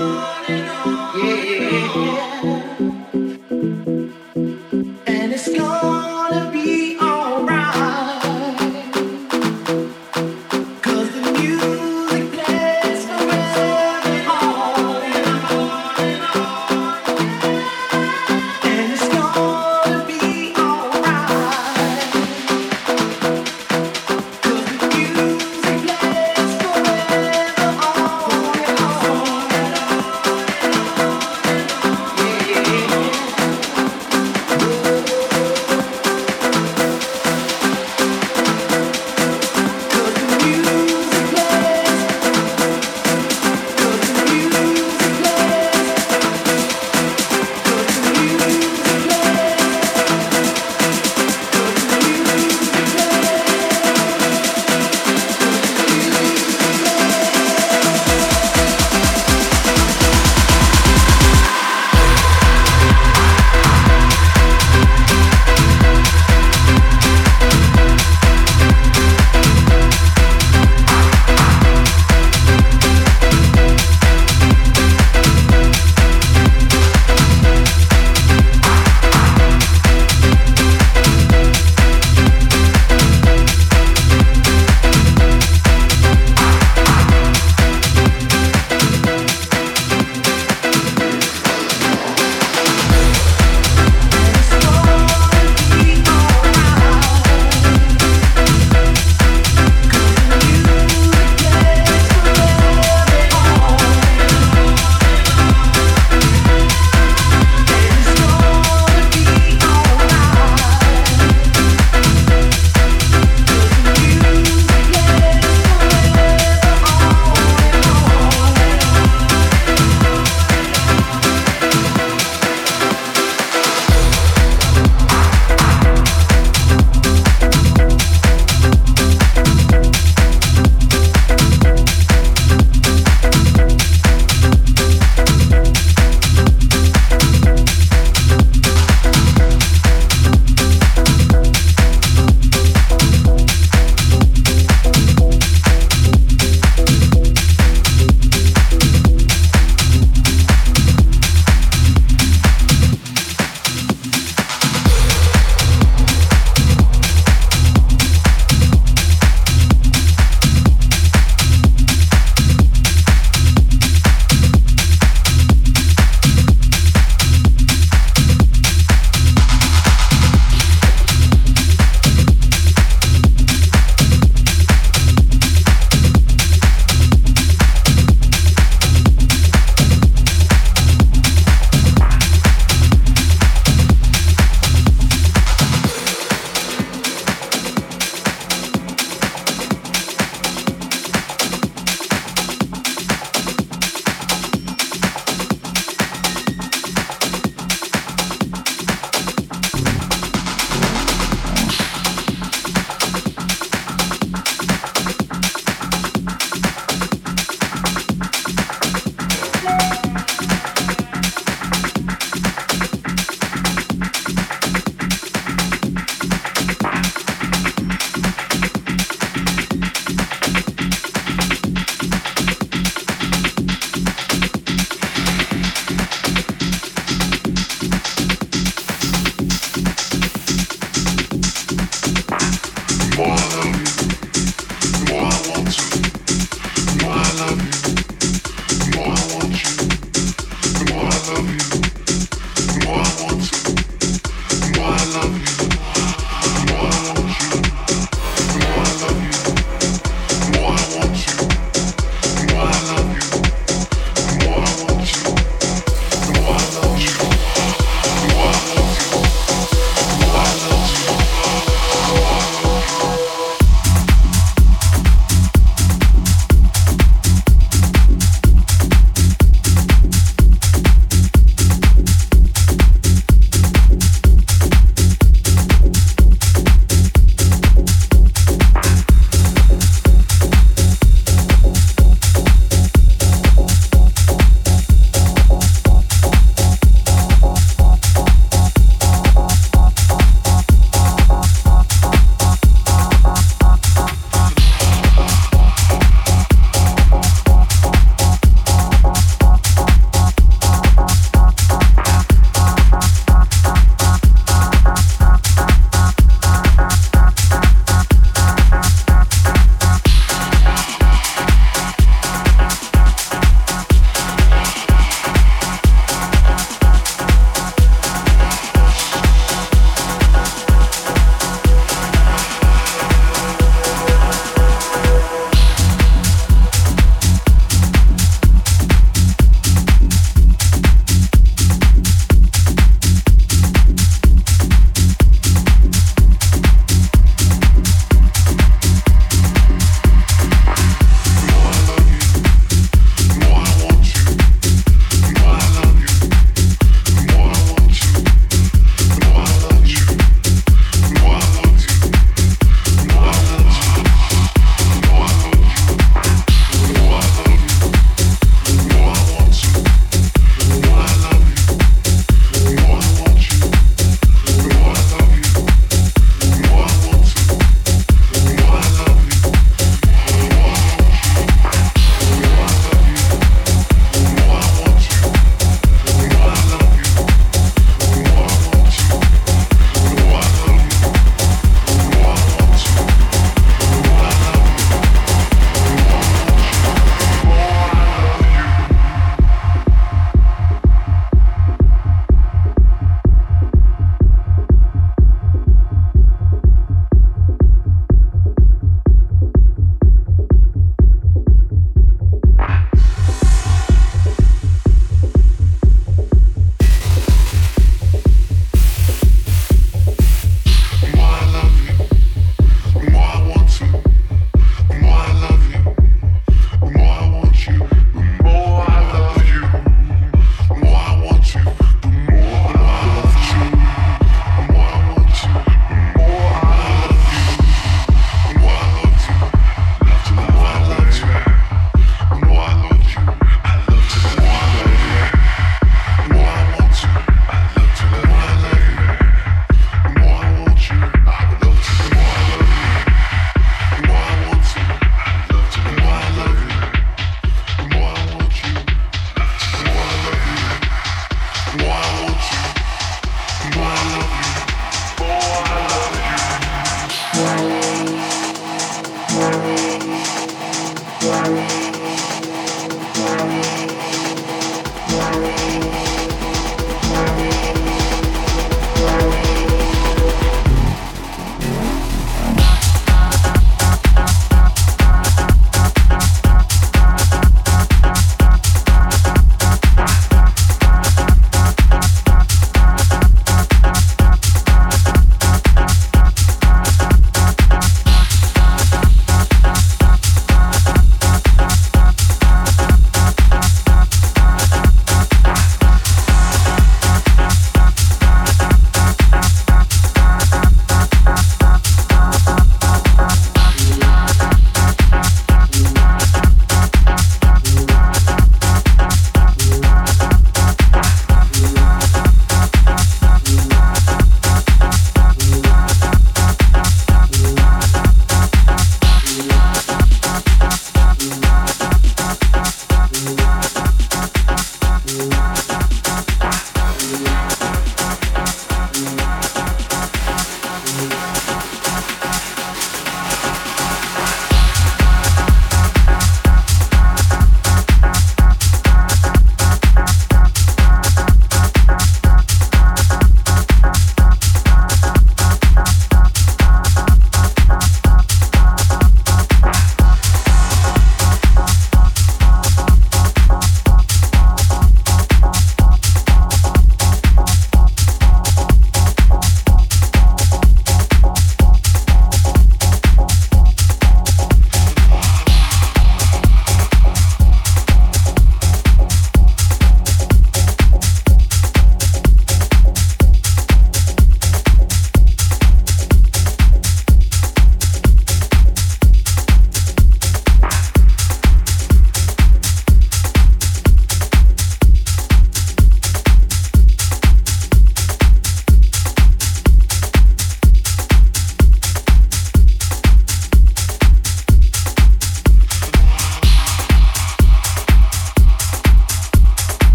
and on. Oh, yeah.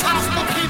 I'm will